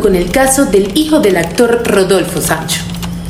Con el caso del hijo del actor Rodolfo Sancho.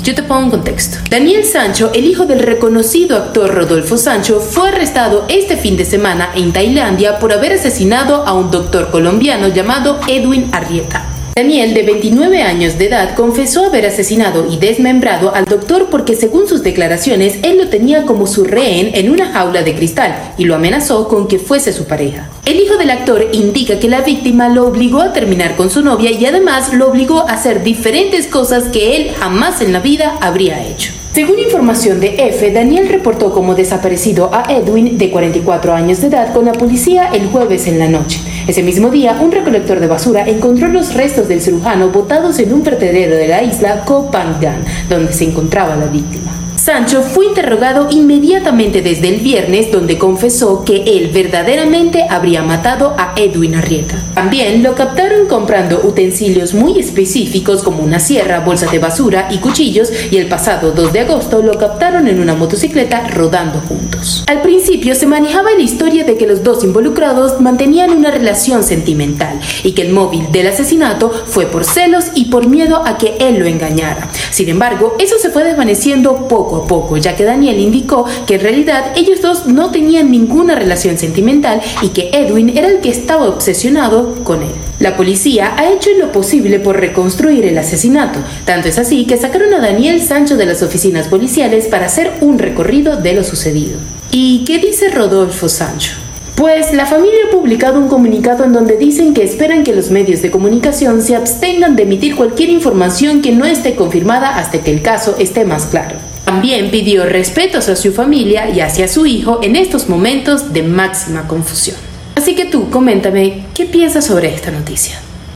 Yo te pongo un contexto. Daniel Sancho, el hijo del reconocido actor Rodolfo Sancho, fue arrestado este fin de semana en Tailandia por haber asesinado a un doctor colombiano llamado Edwin Arrieta. Daniel, de 29 años de edad, confesó haber asesinado y desmembrado al doctor porque según sus declaraciones, él lo tenía como su rehén en una jaula de cristal y lo amenazó con que fuese su pareja. El hijo del actor indica que la víctima lo obligó a terminar con su novia y además lo obligó a hacer diferentes cosas que él jamás en la vida habría hecho. Según información de F, Daniel reportó como desaparecido a Edwin, de 44 años de edad, con la policía el jueves en la noche. Ese mismo día, un recolector de basura encontró los restos del cirujano botados en un vertedero de la isla Koh Phangan, donde se encontraba la víctima. Sancho fue interrogado inmediatamente desde el viernes donde confesó que él verdaderamente habría matado a Edwin Arrieta. También lo captaron comprando utensilios muy específicos como una sierra, bolsas de basura y cuchillos y el pasado 2 de agosto lo captaron en una motocicleta rodando juntos. Al principio se manejaba la historia de que los dos involucrados mantenían una relación sentimental y que el móvil del asesinato fue por celos y por miedo a que él lo engañara. Sin embargo, eso se fue desvaneciendo poco poco a poco, ya que Daniel indicó que en realidad ellos dos no tenían ninguna relación sentimental y que Edwin era el que estaba obsesionado con él. La policía ha hecho lo posible por reconstruir el asesinato, tanto es así que sacaron a Daniel Sancho de las oficinas policiales para hacer un recorrido de lo sucedido. ¿Y qué dice Rodolfo Sancho? Pues la familia ha publicado un comunicado en donde dicen que esperan que los medios de comunicación se abstengan de emitir cualquier información que no esté confirmada hasta que el caso esté más claro. También pidió respeto hacia su familia y hacia su hijo en estos momentos de máxima confusión. Así que tú, coméntame, ¿qué piensas sobre esta noticia?